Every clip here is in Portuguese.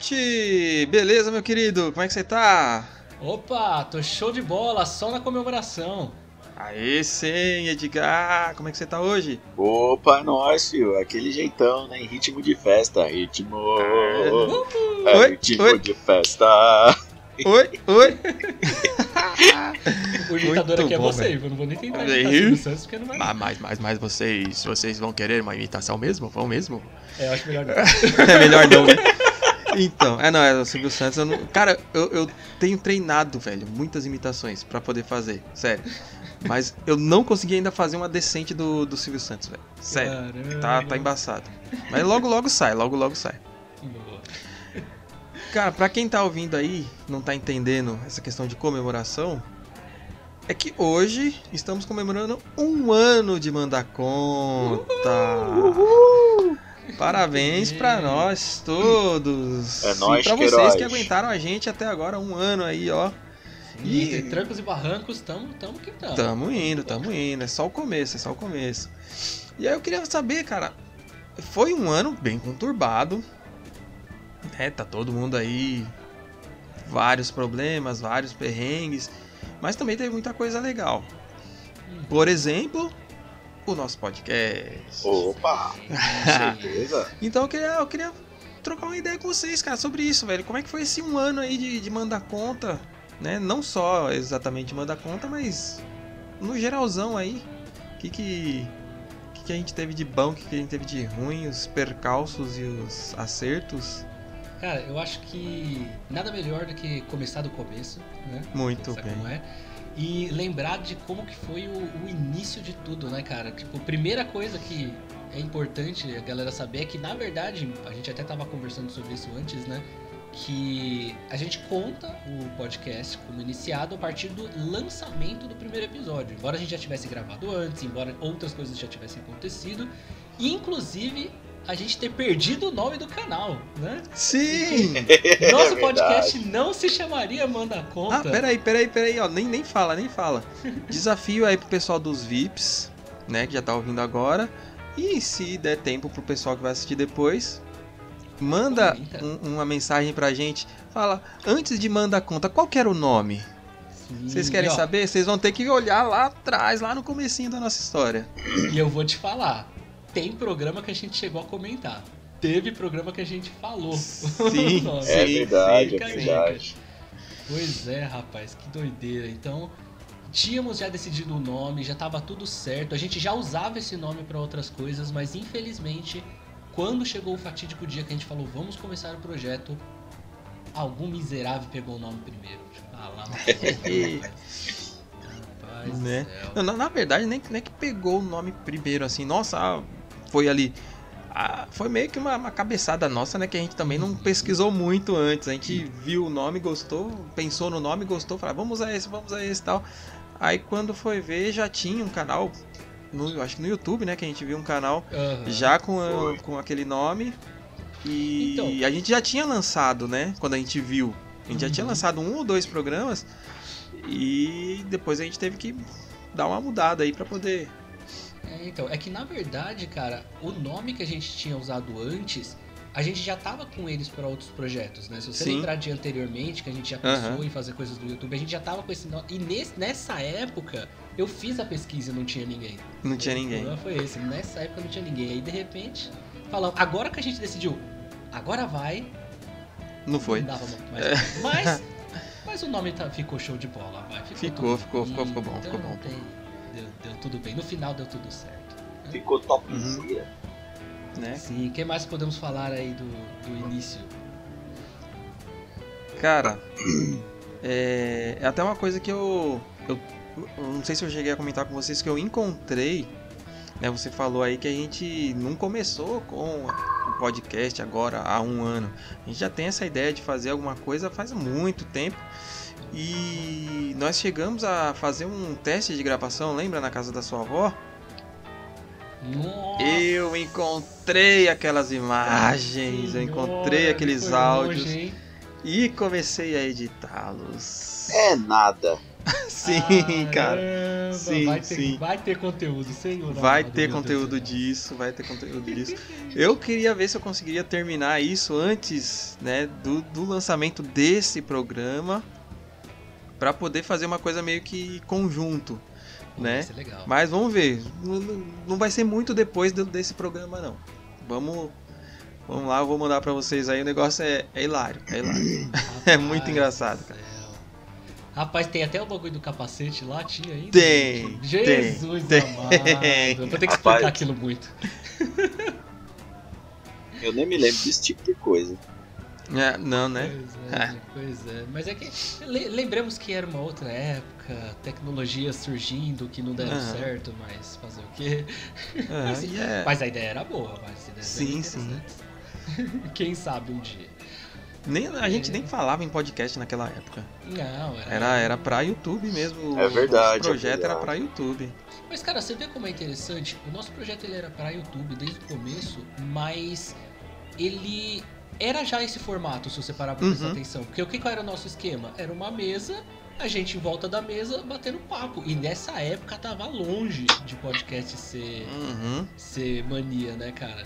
noite! Beleza, meu querido? Como é que você tá? Opa, tô show de bola, só na comemoração. Aê, sim, Edgar! Como é que você tá hoje? Opa, nós, filho. Aquele jeitão, né? Em ritmo de festa. Ritmo. É. É, Oi, ritmo oi. de festa. Oi, oi! O imitador Muito aqui é bom, você, velho. eu não vou nem tentar Aí. imitar Silvio Santos porque não vai. Ah, mas, mas, mas vocês, vocês vão querer uma imitação mesmo? Vão mesmo? É, eu acho melhor não. É melhor não, né? Então, é não, é o Silvio Santos. Eu não, cara, eu, eu tenho treinado, velho, muitas imitações pra poder fazer, sério. Mas eu não consegui ainda fazer uma decente do, do Silvio Santos, velho. Sério. Caramba. Tá, tá embaçado. Mas logo, logo sai, logo, logo sai. Boa. Cara, pra quem tá ouvindo aí, não tá entendendo essa questão de comemoração, é que hoje estamos comemorando um ano de Mandar Conta. Parabéns pra nós todos. É nóis, e pra vocês que aguentaram a gente até agora, um ano aí, ó. E E- entre trancos e barrancos, tamo, tamo que tamo. Tamo indo, tamo indo. É só o começo, é só o começo. E aí eu queria saber, cara. Foi um ano bem conturbado. Né? Tá todo mundo aí. Vários problemas, vários perrengues. Mas também teve muita coisa legal. Por exemplo, o nosso podcast. Opa, com certeza. Então eu queria, eu queria trocar uma ideia com vocês, cara, sobre isso, velho. Como é que foi esse um ano aí de, de mandar conta, né? Não só exatamente mandar conta, mas no geralzão aí. O que que, que que a gente teve de bom, o que que a gente teve de ruim, os percalços e os acertos. Cara, eu acho que nada melhor do que começar do começo, né? Muito bem. como é? E lembrar de como que foi o, o início de tudo, né, cara? Tipo, a primeira coisa que é importante a galera saber é que, na verdade, a gente até tava conversando sobre isso antes, né? Que a gente conta o podcast como iniciado a partir do lançamento do primeiro episódio. Embora a gente já tivesse gravado antes, embora outras coisas já tivessem acontecido. E, inclusive, a gente ter perdido o nome do canal, né? Sim! Nosso É podcast não se chamaria Manda Conta. Ah, peraí, peraí, peraí, ó. Nem, nem fala, nem fala. Desafio aí pro pessoal dos VIPs, né? Que já tá ouvindo agora. E se der tempo pro pessoal que vai assistir depois, manda um- uma mensagem pra gente. Fala, antes de mandar conta, qual que era o nome? Vocês querem e, ó, saber? Vocês vão ter que olhar lá atrás, lá no comecinho da nossa história. E eu vou te falar, tem programa que a gente chegou a comentar. Teve programa que a gente falou. Sim, Nome. É verdade, fica é verdade. Pois é, rapaz, que doideira. Então, tínhamos já decidido o nome, já tava tudo certo. A gente já usava esse nome pra outras coisas, mas infelizmente, quando chegou o fatídico dia que a gente falou, vamos começar o projeto, algum miserável pegou o nome primeiro. Ah lá, rapaz Né? Não, na, na verdade, nem, nem que pegou o nome primeiro, assim. Nossa, ah, foi ali. ah, foi meio que uma, uma cabeçada nossa, né? Que a gente também não pesquisou muito antes. A gente viu o nome, gostou, pensou no nome, gostou, falou, "Ah, vamos a esse, vamos a esse e tal. Aí quando foi ver, já tinha um canal, no, acho que no YouTube, né? Que a gente viu um canal Aham. já com, a- com aquele nome. E Então. a gente já tinha lançado, né? Quando a gente viu. A gente já tinha Uhum. lançado um ou dois programas. E depois a gente teve que dar uma mudada aí pra poder. É, então, é que na verdade, cara, o nome que a gente tinha usado antes, a gente já tava com eles para outros projetos, né? Se você Sim. lembrar de anteriormente, que a gente já pensou Aham. em fazer coisas do YouTube, a gente já tava com esse nome. E nesse, nessa época, eu fiz a pesquisa e não tinha ninguém. Não tinha ninguém. problema foi esse. Nessa época não tinha ninguém. Aí de repente, falamos, agora que a gente decidiu, agora vai, Não foi. não dava muito mais. Mas, mas o nome tá- ficou show de bola, vai. Ficou, Ficou, ficou, ficou, ficou bom, então ficou não bom. tem- deu, deu tudo bem. No final deu tudo certo. Ficou topzera. Né? Sim, o que mais podemos falar aí do, do início? Cara, é, é até uma coisa que eu, eu. eu Não sei se eu cheguei a comentar com vocês que eu encontrei. Né, você falou aí que a gente não começou com o podcast agora há um ano. A gente já tem essa ideia de fazer alguma coisa faz muito tempo. E nós chegamos a fazer um teste de gravação, lembra na casa da sua avó? Nossa! Eu encontrei aquelas imagens, eu encontrei Senhora, aqueles áudios longe, e comecei a editá-los. É nada. Sim, Caramba, cara. Sim, vai ter, sim. Vai ter conteúdo, senhor. Vai amado, ter conteúdo disso, vai ter conteúdo disso. Eu queria ver se eu conseguiria terminar isso antes, né, do, do lançamento desse programa, Pra poder fazer uma coisa meio que conjunto, Pô, né? Vai ser legal. Mas vamos ver, não, vai ser muito depois desse programa não. Vamos, vamos lá, eu vou mandar pra vocês aí. O negócio é, é hilário, é hilário. É muito Rapaz engraçado, do cara. Rapaz, tem até o bagulho do capacete lá, tinha ainda? Tem, Jesus tem, amado. tem. Eu vou ter que Rapaz. explicar aquilo muito. Eu nem me lembro desse tipo de coisa. É, não, né? Pois é, pois é. Mas é que. le- lembremos que era uma outra época, tecnologia surgindo que não deram Aham. certo, mas fazer o quê? É, Mas, e é- mas a ideia era boa, mas a ideia Sim, era sim. Quem sabe um dia. nem, a gente nem falava em podcast naquela época. Não, era. Era, era pra YouTube mesmo. É o verdade, nosso projeto é era verdade. pra YouTube. Mas cara, você vê como é interessante? O nosso projeto ele era para YouTube desde o começo, mas ele era já esse formato, se você parar pra prestar Uhum. atenção. Porque o que era o nosso esquema? Era uma mesa, a gente em volta da mesa batendo papo. E nessa época tava longe de podcast ser, Uhum. ser mania, né, cara?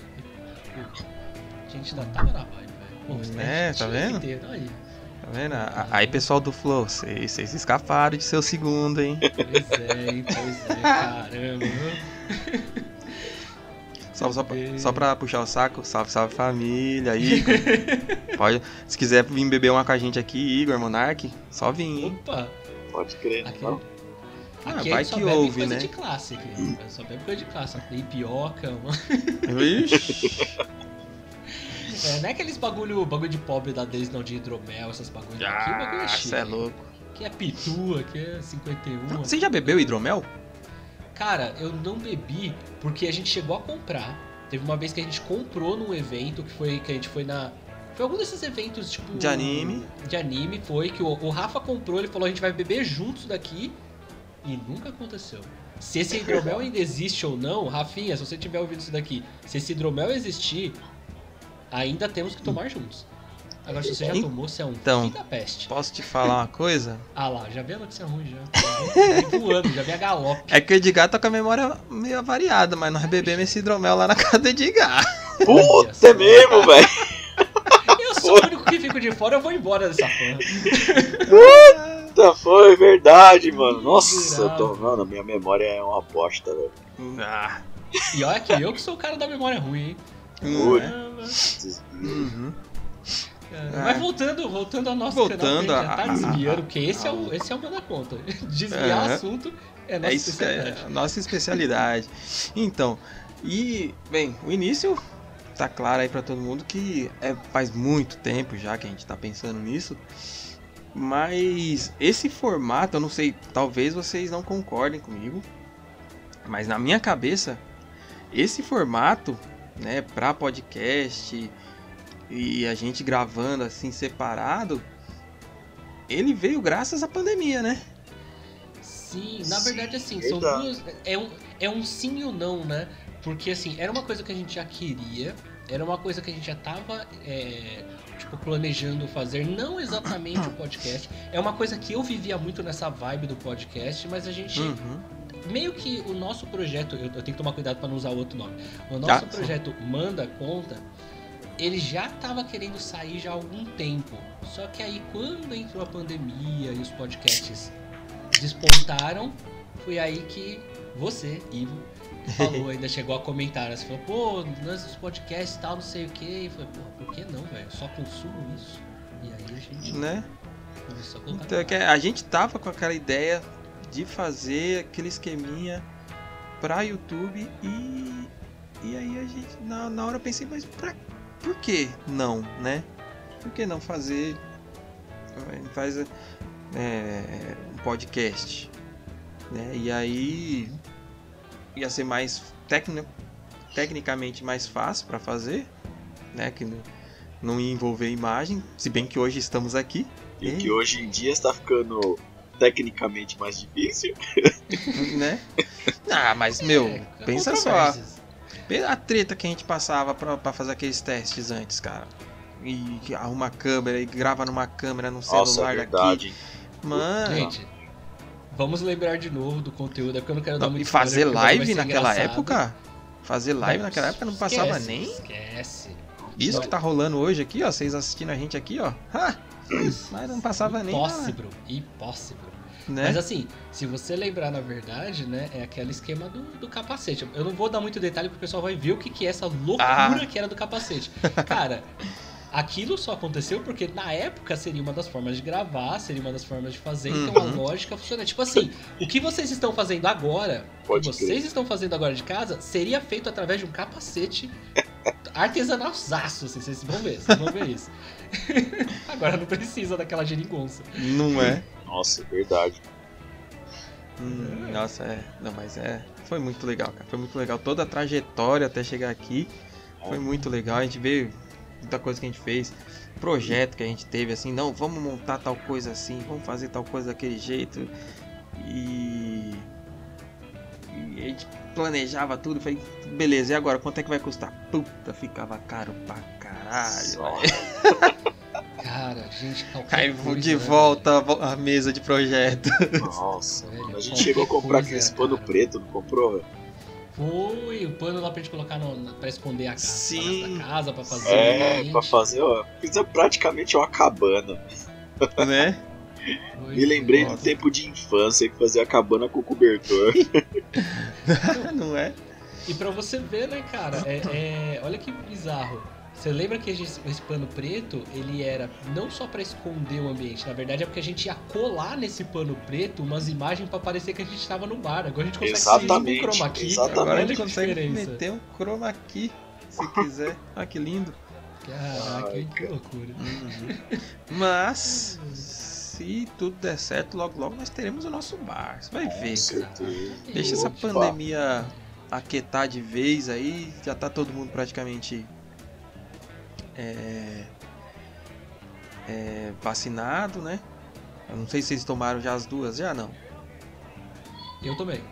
A gente ainda tava na vibe, velho. É, tá vendo? ter, Aí, Tá vendo? Aí, pessoal do Flow, vocês escaparam de seu segundo, hein? pois é, pois é, caramba. Só, só, pra- só pra puxar o saco, salve, salve família, Igor. Pode, se quiser vir beber uma com a gente aqui, Igor, Monark, só vir, hein? Opa! Pode crer. Aqui, Não? Ah, aqui vai a gente só que bebe ouve, coisa né? de classe aqui. Só bebe coisa de classe. Tem pioca, mano. Vixe. É, não é aqueles bagulho, bagulho de pobre da Daisy, não, de hidromel, essas bagulhos. aqui o bagulho é Ah, chique. você é louco. Aqui é pitu, aqui é 51. Você já bebeu hidromel? Cara, eu não bebi porque a gente chegou a comprar. Teve uma vez que a gente comprou num evento que foi que a gente foi na. Foi algum desses eventos, tipo. De anime. De anime, foi que o, o Rafa comprou, ele falou: a gente vai beber juntos daqui. E nunca aconteceu. Se esse hidromel ainda existe ou não, Rafinha, se você tiver ouvido isso daqui, se esse hidromel existir, ainda temos que tomar juntos. Agora, se você já tomou, você é um Então. da peste. Posso te falar uma coisa? Ah lá, já vi a notícia ruim já. Já vi voando, já vi a galope. É que o Edgar tá com a memória meio variada, mas nós bebemos esse hidromel lá na casa do Edgar. Puta, é mesmo, velho. Eu sou o único que fico de fora, eu vou embora dessa porra. Puta, foi verdade, mano. Nossa, eu tô. Mano, minha memória é uma bosta, velho. Ah, E olha que eu que sou o cara da memória ruim, hein? Caramba. Uhum. Cara, Ah. Mas voltando, voltando ao nosso Voltando canal, que a já tá desviando, porque esse é o, esse é o da conta. Desviar É. assunto é nossa É isso é especialidade. a nossa especialidade. Então, e, bem, o início tá claro aí pra todo mundo que é, faz muito tempo já que a gente tá pensando nisso. Mas esse formato, eu não sei, talvez vocês não concordem comigo, mas na minha cabeça, esse formato, né, pra podcast e a gente gravando assim separado, ele veio graças à pandemia, né? Sim, na Sim, verdade, assim, são duas. É um, é um sim e um não, né? Porque, assim, era uma coisa que a gente já queria, era uma coisa que a gente já tava, é, tipo, planejando fazer, não exatamente o podcast. É uma coisa que eu vivia muito nessa vibe do podcast, mas a gente. Uhum. Meio que o nosso projeto, eu, tenho que tomar cuidado pra não usar outro nome. O nosso Ah, projeto Manda Conta, ele já tava querendo sair já há algum tempo. Só que aí quando entrou a pandemia e os podcasts despontaram, foi aí que você, Ivo, falou, ainda chegou a comentar. né? Você falou, pô, lance dos podcasts e tal, não sei o que. E foi, pô, por que não, velho? Só consumo isso. E aí a gente Né? começou a. Então, a gente tava com aquela ideia de fazer aquele esqueminha pra YouTube e e aí a gente na, na hora eu pensei, mas pra, por que não, né? Por que não fazer gente faz é, um podcast, né? E aí ia ser mais tecno, tecnicamente mais fácil pra fazer, né? Que não, não ia envolver imagem, se bem que hoje estamos aqui. E que hoje em dia está ficando tecnicamente mais difícil. né? Ah, mas meu, É, pensa só. A treta que a gente passava pra, pra fazer aqueles testes antes, cara. E arruma a câmera e grava numa câmera no Nossa, celular é daqui. Mano, Gente, Vamos lembrar de novo do conteúdo, é porque eu não quero dar Não, muito e fazer spoiler, live naquela engraçado. época? Fazer live Não, naquela época não esquece, passava nem. Esquece. Isso que tá rolando hoje aqui, ó. Vocês assistindo a gente aqui, ó. Ha! Mas não passava nem. nada, Impossible. Né? Mas assim, se você lembrar na verdade, né, é aquele esquema do, do capacete. Eu não vou dar muito detalhe porque o pessoal vai ver o que, que é essa loucura Ah. que era do capacete. Cara, aquilo só aconteceu porque na época seria uma das formas de gravar, seria uma das formas de fazer, então a Uhum. lógica funciona. Tipo assim, o que vocês estão fazendo agora, o que vocês estão fazendo agora de casa, seria feito através de um capacete artesanalzaço, assim, vocês vão ver, vocês vão ver isso. agora não precisa daquela geringonça. Não é? Nossa, é verdade. Hum, nossa, é. Não, mas é. Foi muito legal, cara. Foi muito legal. Toda a trajetória até chegar aqui foi muito legal. A gente vê muita coisa que a gente fez. Projeto que a gente teve, assim, não, vamos montar tal coisa assim, vamos fazer tal coisa daquele jeito. E. E a gente planejava tudo. Falei, beleza, e agora? Quanto é que vai custar? Puta, ficava caro pra caralho. Cara, gente, qualquer Cai coisa, de né, volta à mesa de projeto. Nossa. velho? A gente chegou a comprar coisa, aqueles pano cara. preto, não comprou, velho? Foi, o pano lá pra gente colocar no, na- pra esconder a casa, Sim. da casa, pra fazer É, ambiente. pra fazer, ó. Fiz praticamente uma cabana. né? Foi, Me lembrei Nossa. do tempo de infância que fazia a cabana com cobertor. Não é? E pra você ver, né, cara, é, é- olha que bizarro. Você lembra que esse, esse pano preto, ele era não só pra esconder o ambiente, na verdade é porque a gente ia colar nesse pano preto umas imagens pra parecer que a gente tava no bar. Agora a gente consegue Exatamente, com chroma key. exatamente. Agora a gente que consegue diferença. meter um chroma key se quiser. Ah, que lindo. Caraca, Ai, que cara. loucura. Mas, se tudo der certo, logo logo nós teremos o nosso bar. Você vai ver, cara. Deixa essa pandemia aquietar de vez aí. Já tá todo mundo praticamente é, é, vacinado, né? Eu não sei se vocês tomaram já as duas, já não. Eu também.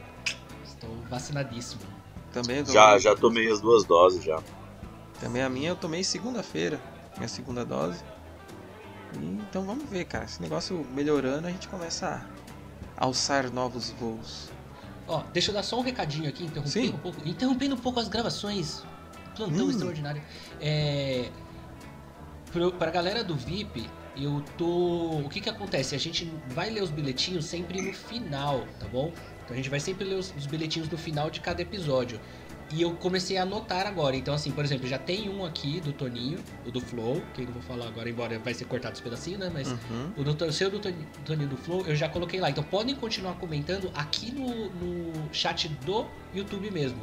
Estou vacinadíssimo. Também eu Já, já tomei as duas doses já. Também a minha eu tomei segunda-feira, minha segunda dose. E, então vamos ver, cara. Esse negócio melhorando, a gente começa a alçar novos voos. Ó, deixa eu dar só um recadinho aqui, interrompendo Sim. um pouco. Interrompendo um pouco as gravações. Plantão Hum. extraordinário. É. Pro, pra galera do VIP, eu tô. O que que acontece? A gente vai ler os bilhetinhos sempre no final, tá bom? Então a gente vai sempre ler os, os bilhetinhos no final de cada episódio. E eu comecei a anotar agora. Então, assim, por exemplo, já tem um aqui do Toninho, o do Flow, que eu não vou falar agora, embora vai ser cortado os pedacinhos, né? Mas Uhum. o do, seu do Toni- Toninho do Flow eu já coloquei lá. Então podem continuar comentando aqui no, no chat do YouTube mesmo.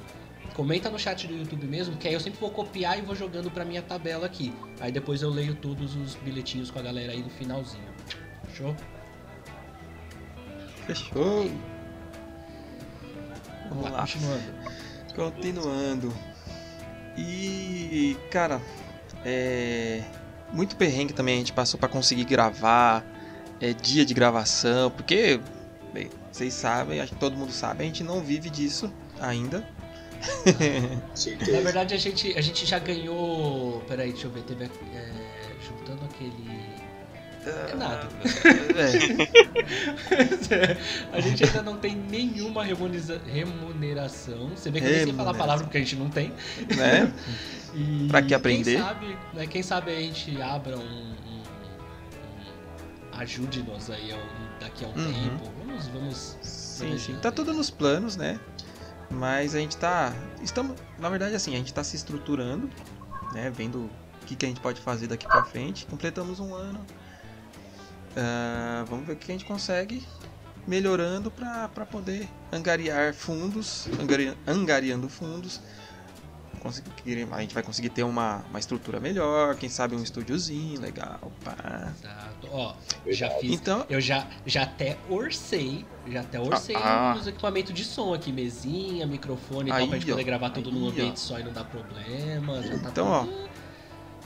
Comenta no chat do YouTube mesmo, que aí eu sempre vou copiar e vou jogando pra minha tabela aqui. Aí depois eu leio todos os bilhetinhos com a galera aí no finalzinho. Show? Fechou. Vamos Vamos lá, lá. continuando. Continuando. E, cara, é. Muito perrengue também a gente passou pra conseguir gravar. É dia de gravação, porque, bem, vocês sabem, acho que todo mundo sabe, a gente não vive disso ainda. Na verdade a gente, a gente já ganhou. Peraí, deixa eu ver, teve. é, juntando aquele. É nada. É, a gente ainda não tem nenhuma remuneração. Você vê que eu nem sei falar a palavra porque a gente não tem. né? E Pra que aprender? Quem sabe, né, quem sabe a gente abra um. um- um- Ajude-nos aí daqui a um Uhum. tempo. Vamos, vamos. Sim, sim. Tá tudo nos planos, né? Mas a gente tá. Estamos. Na verdade, assim, a gente tá se estruturando, né? Vendo o que, que a gente pode fazer daqui pra frente. Completamos um ano. Ah, vamos ver o que a gente consegue melhorando pra poder angariar fundos. Angari, angariando fundos. Conseguir, a gente vai conseguir ter uma, uma estrutura melhor, quem sabe um estúdiozinho legal, pá. Exato. Ó, já fiz. Então, Eu já, já até orcei, já até orcei Ah, ah. os equipamentos de som aqui, mesinha, microfone e tal, pra gente ó. poder gravar tudo num ambiente ó. só e não dar problema. Já tá Então, ó. tudo-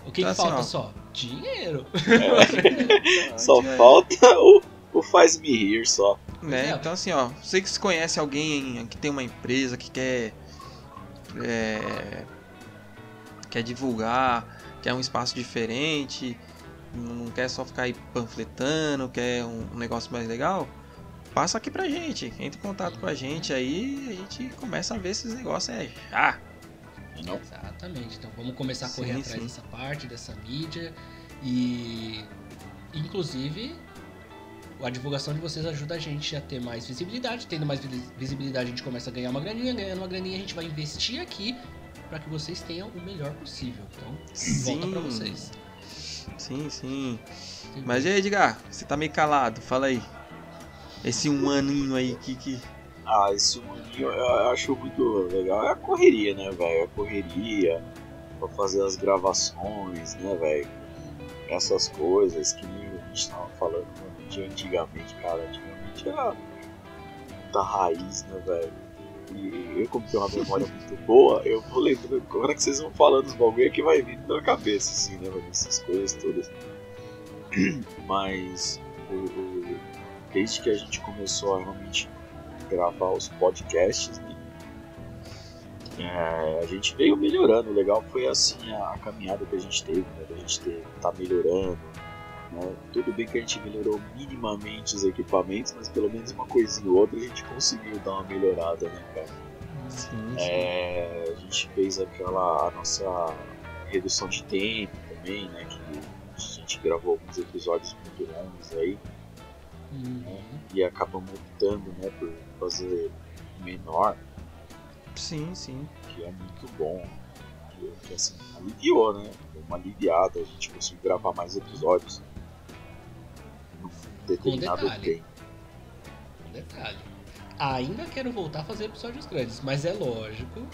O que, Então, que assim, falta ó. só? Dinheiro. Só a gente vai- falta o, o faz-me rir só. Né? é. Então assim, ó, você que se conhece alguém que tem uma empresa que quer é, quer divulgar, quer um espaço diferente, não quer só ficar aí panfletando, quer um, um negócio mais legal, passa aqui pra gente. Entre em contato com a gente aí a gente começa a ver esses negócios é já. Não? Exatamente. Então vamos começar a correr Sim, atrás sim. dessa parte, dessa mídia. E inclusive a divulgação de vocês ajuda a gente a ter mais visibilidade. Tendo mais vi- visibilidade, a gente começa a ganhar uma graninha. Ganhando uma graninha, a gente vai investir aqui para que vocês tenham o melhor possível. Então, volta para Sim. vocês. Sim, sim. Mas e aí, Edgar? Você tá meio calado, fala aí. Esse um aninho aí que. que... Ah, esse maninho eu acho muito legal. É a correria, né, velho? É a correria pra fazer as gravações, né, velho? Essas coisas que a gente tava falando mano, de antigamente, cara. Antigamente era da raiz, né, velho? E eu, como tenho uma memória muito boa, eu vou lembrando. Agora que vocês vão falando os bagulho é que vai vindo na cabeça, assim, né, velho? Essas coisas todas. Mas o, o- desde que a gente começou a realmente gravar os podcasts, né? É, a gente veio melhorando. O legal foi assim a, a caminhada que a gente teve, né? Da gente ter, tá melhorando. Né? Tudo bem que a gente melhorou minimamente os equipamentos, mas pelo menos uma coisinha ou outra a gente conseguiu dar uma melhorada, né, cara? Sim, sim. É, a gente fez aquela a nossa redução de tempo também, né? Que a gente gravou alguns episódios muito longos aí Uhum. e acabamos optando, né, por fazer menor, Sim, sim. que é muito bom. Que, que, assim, aliviou, né? Deu uma aliviada, a gente conseguiu gravar mais episódios determinado detalhe. tempo. Um detalhe. Ainda quero voltar a fazer episódios grandes, mas é lógico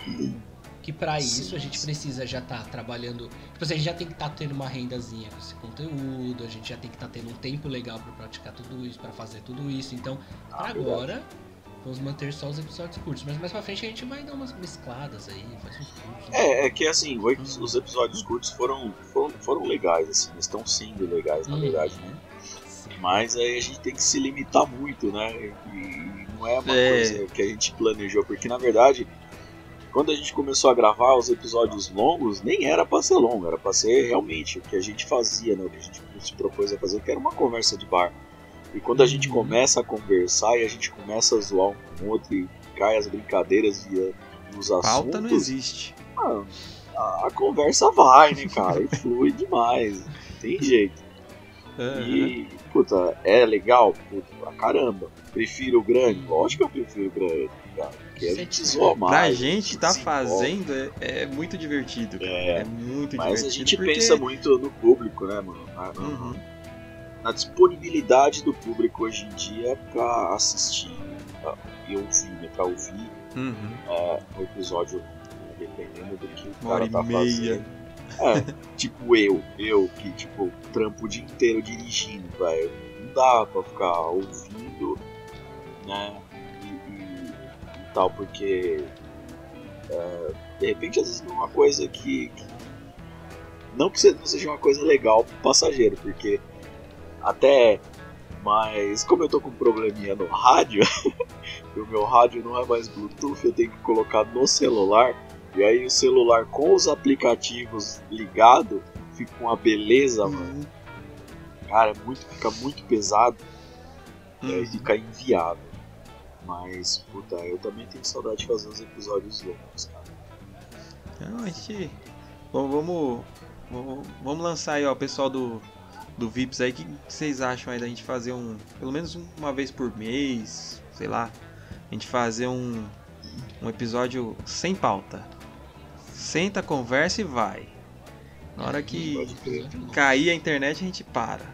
que pra Sim, isso a gente precisa já estar trabalhando. Tipo assim, a gente já tem que estar tendo uma rendazinha com esse conteúdo, a gente já tem que estar tendo um tempo legal pra praticar tudo isso, pra fazer tudo isso. Então, Ah, verdade. agora, vamos manter só os episódios curtos. Mas mais pra frente a gente vai dar umas mescladas aí, faz uns curtos. É, é que assim, o- os episódios curtos foram, foram, foram legais, assim, eles estão sendo legais, na Uhum. verdade, né? Mas aí a gente tem que se limitar muito, né? E não é uma É. coisa que a gente planejou, porque na verdade, quando a gente começou a gravar os episódios longos, nem era pra ser longo, era pra ser realmente o que a gente fazia, né? O que a gente se propôs a fazer, que era uma conversa de bar. E quando a gente Uhum. começa a conversar e a gente começa a zoar um com o outro e cai as brincadeiras e a- os assuntos, Pauta não existe. mano, a, a conversa vai, né, cara? E flui demais, não tem jeito. Aham. E, puta, é legal? Puta, pra caramba. Prefiro o grande? Lógico que eu prefiro o grande, cara. Porque a gente zoa mais. Pra a gente tá fazendo é, é muito divertido, cara. É, É, muito Mas divertido. a gente porque... pensa muito no público, né, mano? Na, na- Uhum. na disponibilidade do público hoje em dia pra assistir pra- e ouvir, né? Pra ouvir Uhum. é, um episódio, dependendo do que o Uma hora cara tá e meia. fazendo. É, tipo eu, eu que tipo trampo o dia inteiro dirigindo, velho. Não dá pra ficar ouvindo, né? E, e- e tal, porque é, de repente às vezes não é uma coisa que. que- não que seja uma coisa legal pro passageiro, porque até mas como eu tô com um probleminha no rádio, o meu rádio não é mais Bluetooth, eu tenho que colocar no celular. E aí o celular com os aplicativos ligado fica uma beleza, mano. Uhum. Cara, é muito, fica muito pesado e aí Uhum. fica inviável. Mas, puta, eu também tenho saudade de fazer os episódios longos, cara. Então, a gente. Vamos, vamos, vamos, vamos lançar aí, ó, o pessoal do, do VIPs aí. O que vocês acham aí da gente fazer um. Pelo menos uma vez por mês, sei lá. A gente fazer um, um episódio sem pauta. Senta, conversa e vai. Na hora que cair a internet, a gente para.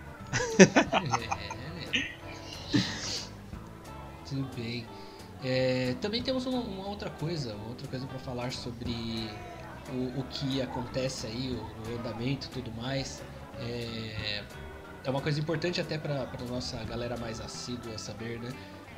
É. Tudo bem. É, também temos uma, uma outra coisa, outra coisa para falar sobre o, o que acontece aí, o, o andamento e tudo mais. É, é uma coisa importante até para nossa galera mais assídua saber, né?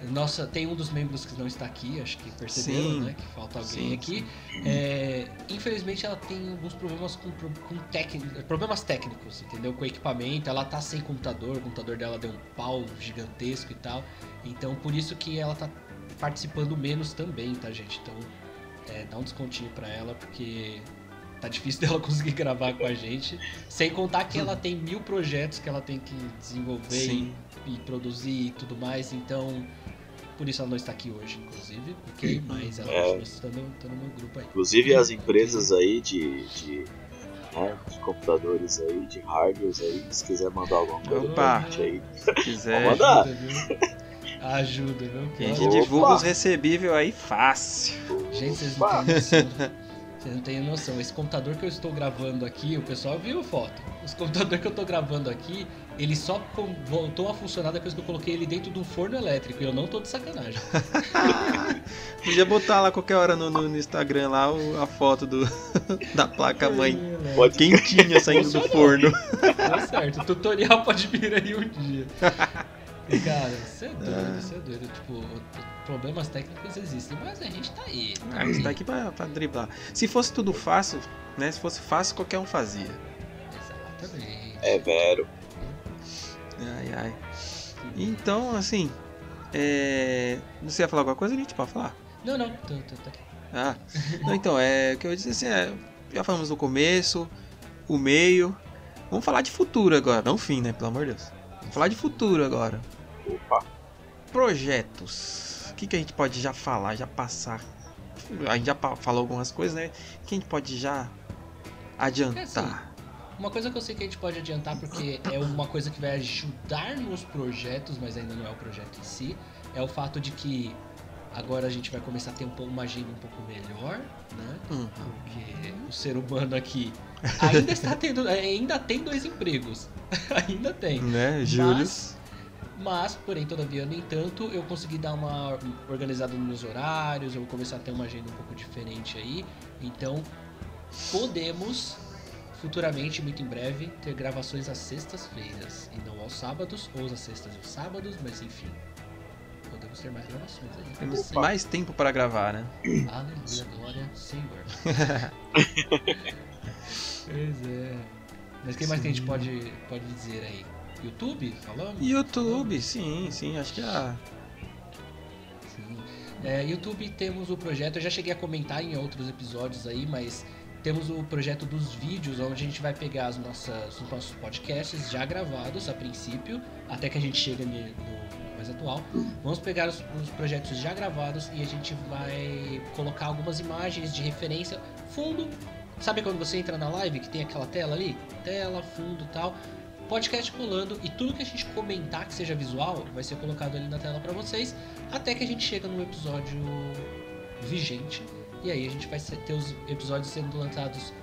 Nossa, tem um dos membros que não está aqui, acho que perceberam, Sim. né? Que falta alguém Sim, aqui. É, infelizmente ela tem alguns problemas com, com técnico, problemas técnicos, entendeu? Com equipamento, ela tá sem computador, o computador dela deu um pau gigantesco e tal. Então por isso que ela tá participando menos também, tá, gente? Então é, dá um descontinho pra ela, porque tá difícil dela conseguir gravar com a gente. Sem contar que ela tem mil projetos que ela tem que desenvolver e e produzir e tudo mais, então por isso ela não está aqui hoje, inclusive, porque, mas ela É. continua estando, tá no meu grupo aí. Inclusive as empresas aí de, de, né, de computadores aí, de hardwares aí, se quiser mandar alguma coisa Opa. pra gente aí. Se quiser, mandar. Ajuda, viu? Ajuda, viu? a gente Opa. divulga os recebíveis aí fácil. Gente, vocês não têm noção. Vocês não têm noção. Esse computador que eu estou gravando aqui, o pessoal viu a foto. Esse computador que eu estou gravando aqui, ele só voltou a funcionar depois que eu coloquei ele dentro do forno elétrico. E eu não tô de sacanagem. Podia botar lá qualquer hora no, no- Instagram lá o- a foto do, da placa mãe Pode quentinha saindo do forno. Tá certo. O tutorial pode vir aí um dia. Cara, você é doido, você é doido. Tipo, problemas técnicos existem, mas a gente tá aí. Ah, isso tá aqui pra, pra driblar. Se fosse tudo fácil, né? Se fosse fácil, qualquer um fazia. Exatamente. É, Vero. Ai, ai. Então, assim. É... Você ia falar alguma coisa, gente? Pode falar. Não, não, tô, tô, tô aqui. Ah, não, então, é o que eu disse assim, é, já falamos do começo, o meio. Vamos falar de futuro agora, não fim, né? Pelo amor de Deus. Vamos falar de futuro agora. Opa. Projetos. O que, que a gente pode já falar, já passar? A gente já falou algumas coisas, né? O que a gente pode já adiantar? Uma coisa que eu sei que a gente pode adiantar, porque é uma coisa que vai ajudar nos projetos, mas ainda não é o projeto em si, é o fato de que agora a gente vai começar a ter um pouco, uma agenda um pouco melhor, né? Hum, Porque o ser humano aqui ainda está tendo, ainda tem dois empregos, ainda tem. né, Júlio? Mas, mas, porém, todavia, no entanto, eu consegui dar uma organizada nos meus horários, eu vou começar a ter uma agenda um pouco diferente aí. Então, podemos futuramente, muito em breve, ter gravações às sextas-feiras e não aos sábados, ou às sextas e aos sábados, mas enfim. Podemos ter mais gravações aí. Temos Opa. mais tempo para gravar, né? Aleluia, glória Senhor. pois é. Mas o que mais que a gente pode, pode dizer aí? YouTube? Falamos? YouTube, sim, sim, acho que a. Sim. É, YouTube temos o projeto, eu já cheguei a comentar em outros episódios aí, mas temos o projeto dos vídeos, onde a gente vai pegar as nossas, os nossos podcasts já gravados a princípio, até que a gente chega no mais atual. Vamos pegar os, os projetos já gravados e a gente vai colocar algumas imagens de referência, fundo. Sabe quando você entra na live que tem aquela tela ali? Tela, fundo e tal. Podcast rolando e tudo que a gente comentar que seja visual vai ser colocado ali na tela para vocês até que a gente chega no episódio vigente. E aí a gente vai ter os episódios sendo lançados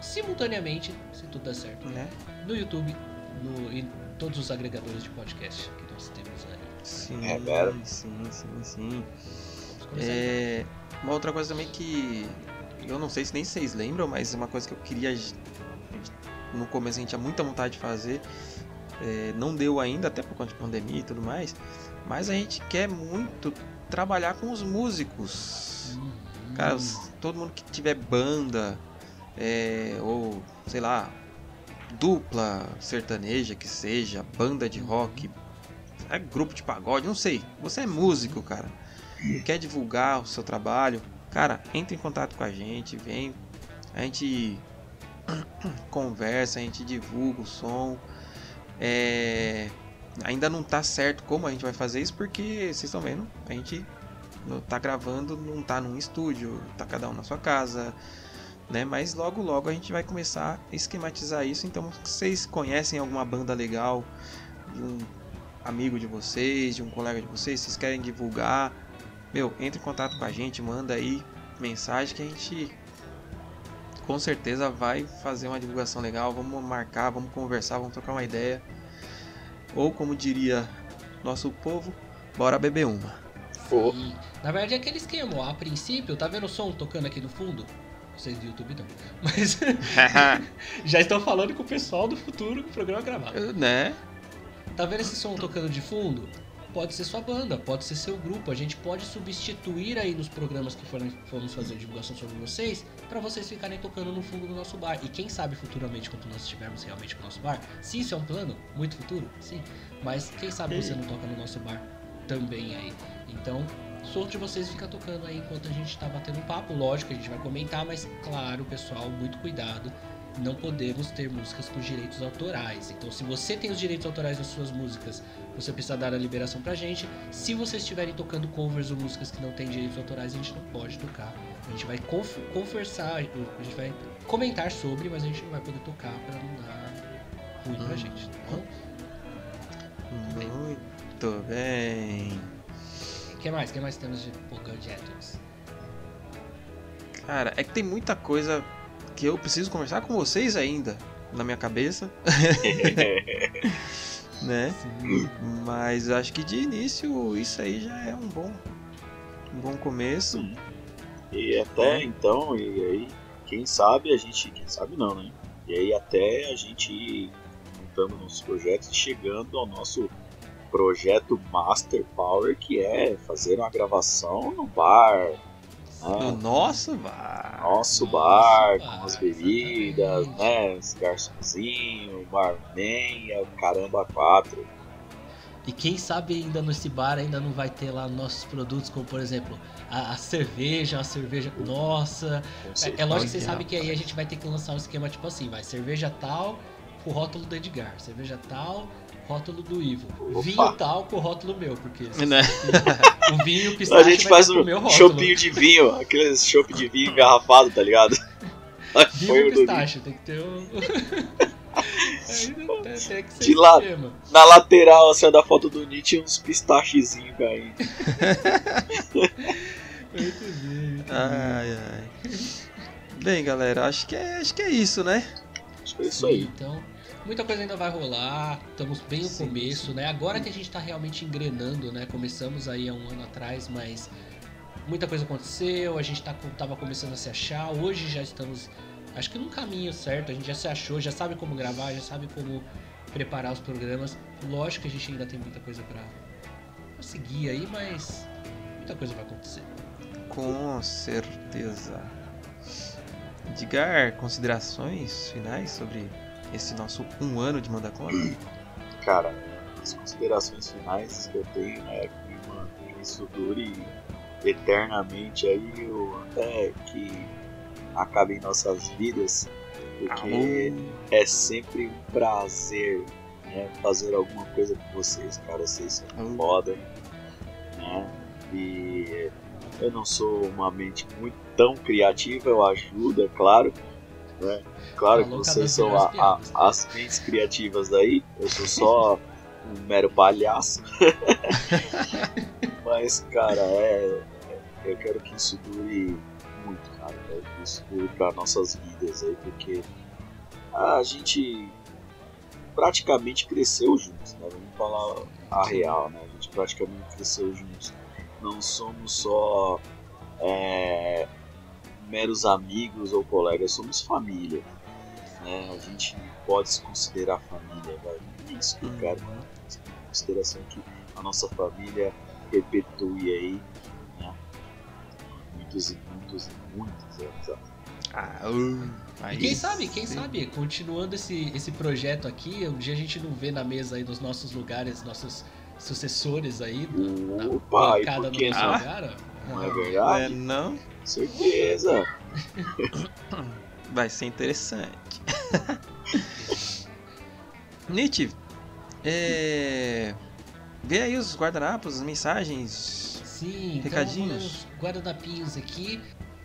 simultaneamente, se tudo der certo, né? no YouTube no, e todos os agregadores de podcast que nós temos aí. Sim, É, cara. sim, sim, sim. Então. É, uma outra coisa também que eu não sei se nem vocês lembram, mas uma coisa que eu queria no começo a gente tinha muita vontade de fazer, é, não deu ainda, até por conta de pandemia e tudo mais, mas a gente quer muito trabalhar com os músicos. Hum, Cara, todo mundo que tiver banda, é, ou sei lá, dupla sertaneja que seja, banda de rock, é grupo de pagode, não sei. Você é músico, cara. Quer divulgar o seu trabalho? Cara, entre em contato com a gente, vem. A gente conversa, a gente divulga o som. É, ainda não tá certo como a gente vai fazer isso, porque vocês estão vendo, a gente tá gravando, não tá num estúdio, tá cada um na sua casa, né? Mas logo logo a gente vai começar a esquematizar isso. Então, vocês conhecem alguma banda legal, de um amigo de vocês, de um colega de vocês, vocês querem divulgar, meu, entre em contato com a gente, manda aí mensagem que a gente com certeza vai fazer uma divulgação legal. Vamos marcar, vamos conversar, vamos trocar uma ideia. Ou como diria nosso povo, bora beber uma. Pô, E, na verdade é aquele esquema, ó, a princípio, tá vendo o som tocando aqui no fundo? Vocês do YouTube não. Mas já estão falando com o pessoal do futuro com o programa gravado. né? Tá vendo esse som tocando de fundo? Pode ser sua banda, pode ser seu grupo. A gente pode substituir aí nos programas que forem, formos fazer divulgação sobre vocês, para vocês ficarem tocando no fundo do nosso bar. E quem sabe futuramente, quando nós estivermos realmente com o nosso bar, se isso é um plano, muito futuro, sim. Mas quem sabe você não toca no nosso bar também aí. Então, som de vocês fica tocando aí enquanto a gente tá batendo papo. Lógico, a gente vai comentar, mas claro, pessoal, muito cuidado. Não podemos ter músicas com direitos autorais. Então, se você tem os direitos autorais das suas músicas, você precisa dar a liberação pra gente. Se vocês estiverem tocando covers ou músicas que não têm direitos autorais, a gente não pode tocar. A gente vai conversar, a gente vai comentar sobre, mas a gente não vai poder tocar pra não dar ruim pra Hum. gente, tá bom? Muito bem. O que mais? O que mais temos de projetos? Cara, é que tem muita coisa que eu preciso conversar com vocês ainda na minha cabeça, né? Mas acho que de início isso aí já é um bom, um bom começo. E até então, e aí, quem sabe a gente. Quem sabe não, né? E aí até a gente ir montando nossos projetos e chegando ao nosso projeto Master Power, que é fazer uma gravação no bar. No Né? nosso bar. Nosso Nosso bar, bar, com as bebidas, exatamente. né? Os garçonzinhos, barman, o caramba quatro. E quem sabe ainda nesse bar ainda não vai ter lá nossos produtos, como por exemplo, a, a cerveja, a cerveja nossa. É, é lógico que vocês sabem que aí a gente vai ter que lançar um esquema tipo assim, vai cerveja tal com o rótulo do Edgar, cerveja tal, rótulo do Ivo, Opa. vinho tal com o rótulo meu, porque Né? o vinho A pistache gente vai faz meu um rótulo. chopinho de vinho, aqueles chopp de vinho engarrafado, tá ligado? Vinho o do- pistache, tem que ter um... Aí tem, tem que ser De lado. esquema. Na lateral, assim, da foto do Nietzsche, uns pistachezinhos caindo. Muito bem, muito bem. Ai, ai. Bem, galera, acho que é, acho que é isso, né? Acho que é isso Sim, aí. Então, muita coisa ainda vai rolar. Estamos bem no Sim, começo, né? Agora que a gente tá realmente engrenando, né? Começamos aí há um ano atrás, mas muita coisa aconteceu, a gente tá, tava começando a se achar. Hoje já estamos, acho que num caminho certo, a gente já se achou, já sabe como gravar, já sabe como preparar os programas. Lógico que a gente ainda tem muita coisa pra pra seguir aí, mas muita coisa vai acontecer. Com certeza. Edgar, considerações finais sobre esse nosso um ano de Manda Conta? Cara, as considerações finais que eu tenho é que, mano, isso dure eternamente aí, ou até que acabe em nossas vidas, porque é sempre um prazer né, fazer alguma coisa com vocês, cara, vocês são Alô. foda, né? E eu não sou uma mente muito tão criativa, eu ajudo, é claro. Né? Claro que vocês são a- a- as mentes criativas daí, eu sou só um mero palhaço. Mas, cara, é, eu quero que isso dure muito, cara. Eu quero que isso dure para nossas vidas aí, porque a gente praticamente cresceu juntos, né? Vamos falar a real, né? A gente praticamente cresceu juntos. Não somos só é, meros amigos ou colegas, somos família. Né? A gente pode se considerar família, velho. É isso que eu quero. Em consideração que a nossa família perpetue aí, né? Muitos e muitos e muitos anos. Ah, uh, E quem sabe, quem sabe, continuando esse, esse projeto aqui, um dia a gente não vê na mesa aí dos nossos lugares, nossos sucessores aí, na Opa, e bancada nosso lugar, ó. Não é É, verdade? não? Com certeza. Vai ser interessante. Nietzsche, é... vê aí os guardanapos, as mensagens. Sim, então Recadinhos? os guardanapinhos aqui.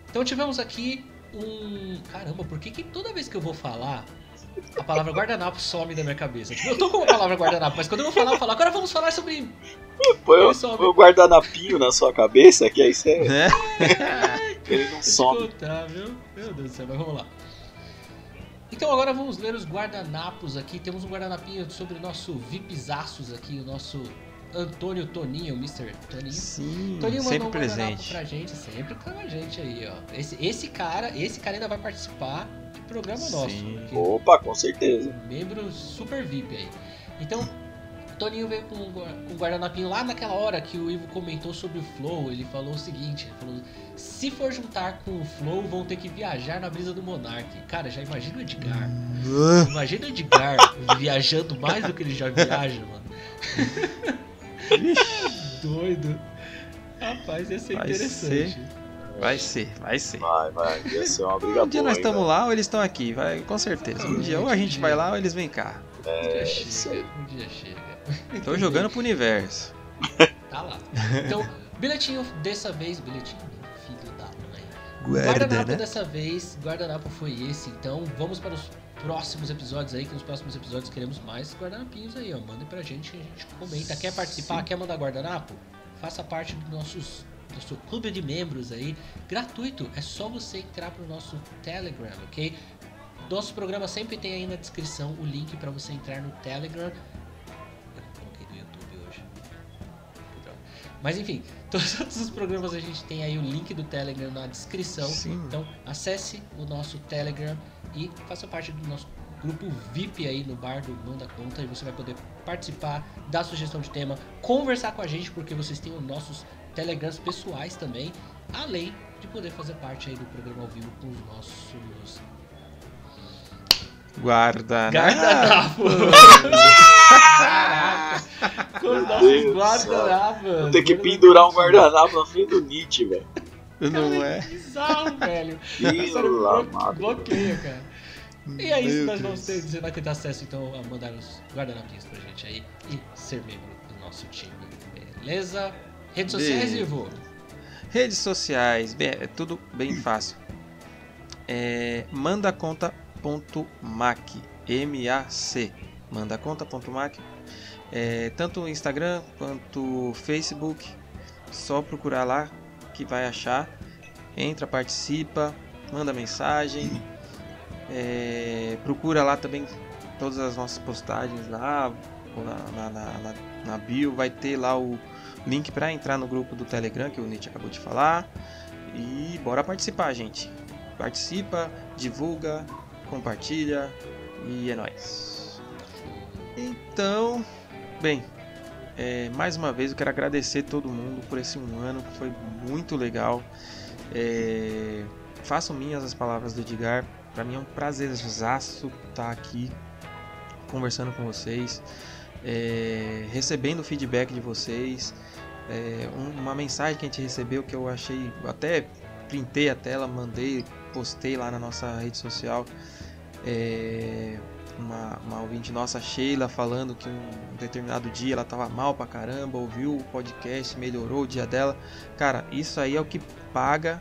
Então tivemos aqui um. Caramba, por que, que toda vez que eu vou falar, a palavra guardanapo some da minha cabeça? Tipo, eu tô com a palavra guardanapo, mas quando eu vou falar, eu falo, agora vamos falar sobre. Põe, Ele o- guardanapinho na sua cabeça, que aí você, Né? ele não some. contar, viu? Meu Deus do céu, mas vamos lá. Então agora vamos ler os guardanapos aqui. Temos um guardanapinho sobre o nosso VIPzaços aqui, o nosso Antônio Toninho, Mr. Toninho. Sim, Toninho mandou sempre um presente. pra gente, sempre tá com a gente aí, ó. Esse, esse cara, esse cara ainda vai participar de programa nosso. Sim. porque Opa, com certeza. membro super VIP aí. Então, Toninho veio com, com um guardanapinho lá naquela hora que o Ivo comentou sobre o Flow. Ele falou o seguinte: ele falou, se for juntar com o Flow, vão ter que viajar na brisa do Monark. Cara, já imagina o Edgar. Imagina o Edgar viajando mais do que ele já viaja, mano. Doido. Rapaz, ia ser Vai interessante. Vai ser, vai ser. Vai, vai. Ia ser uma briga Um dia boa, nós estamos lá ou eles estão aqui, vai, com certeza. Um dia ou a gente vai lá ou eles vêm cá. Um dia chega, um dia chega. Tô jogando pro universo. Tá lá. Então, bilhetinho dessa vez, bilhetinho, mãe. Guardanapo né? dessa vez, guardanapo foi esse, então vamos para os próximos episódios aí, que nos próximos episódios queremos mais guardanapinhos aí, ó. Mandem pra gente que a gente comenta. Quer participar? Quer mandar guardanapo? Faça parte do nossos nosso clube de membros aí, gratuito. É só você entrar pro nosso Telegram, ok? Nosso programa sempre tem aí na descrição o link para você entrar no Telegram. Mas enfim, todos os programas a gente tem aí o link do Telegram na descrição. Sim. Então acesse o nosso Telegram e faça parte do nosso grupo VIP aí no bar do Manda Conta e você vai poder participar, dar sugestão de tema, conversar com a gente, porque vocês têm os nossos Telegrams pessoais também, além de poder fazer parte aí do programa ao vivo com os nossos Guardanapo. nossos Deus do guardanapos. Vou ter que pendurar um guardanapo na frente do Nietzsche, velho. Não é? Que bizarro, velho. Pela blo- madre. bloqueia, cara. E é isso, Meu nós vamos ter, você vai ter acesso então a mandar os guardanapinhos pra gente aí e ser membro do nosso time. Beleza? Redes sociais. Ivo? Redes sociais, bem, é tudo bem fácil. É, mandaconta.mac, M-A-C, mandaconta.mac. É, tanto o Instagram quanto Facebook, só procurar lá que vai achar. Entra, participa, manda mensagem. É, procura lá também todas as nossas postagens lá na, na, na, na- na bio. Vai ter lá o link para entrar no grupo do Telegram que o Nietzsche acabou de falar. E bora participar, gente. Participa, divulga, compartilha e é nóis. Então, bem, é, mais uma vez eu quero agradecer todo mundo por esse um ano que foi muito legal. É, façam minhas as palavras do Edgar. Para mim é um prazerzaço estar aqui conversando com vocês, é, recebendo o feedback de vocês. É, um- uma mensagem que a gente recebeu que eu achei, até printei a tela, mandei, postei lá na nossa rede social. É, uma, uma ouvinte nossa, Sheila, falando que um determinado dia ela tava mal pra caramba, ouviu o podcast, melhorou o dia dela. Cara, isso aí é o que paga.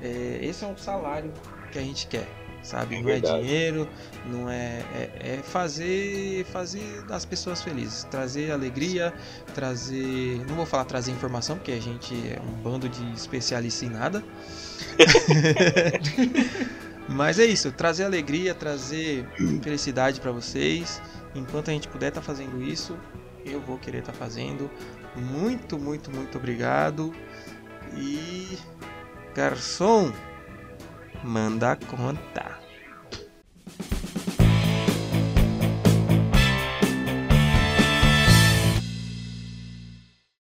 é, esse é um salário que a gente quer, sabe? É não é dinheiro, não é, é, é fazer fazer as pessoas felizes, trazer alegria, trazer, não vou falar trazer informação porque a gente é um bando de especialistas em nada. Mas é isso, trazer alegria, trazer felicidade pra vocês. Enquanto a gente puder estar fazendo isso, eu vou querer estar fazendo. Muito, muito, muito obrigado. E garçom, manda conta.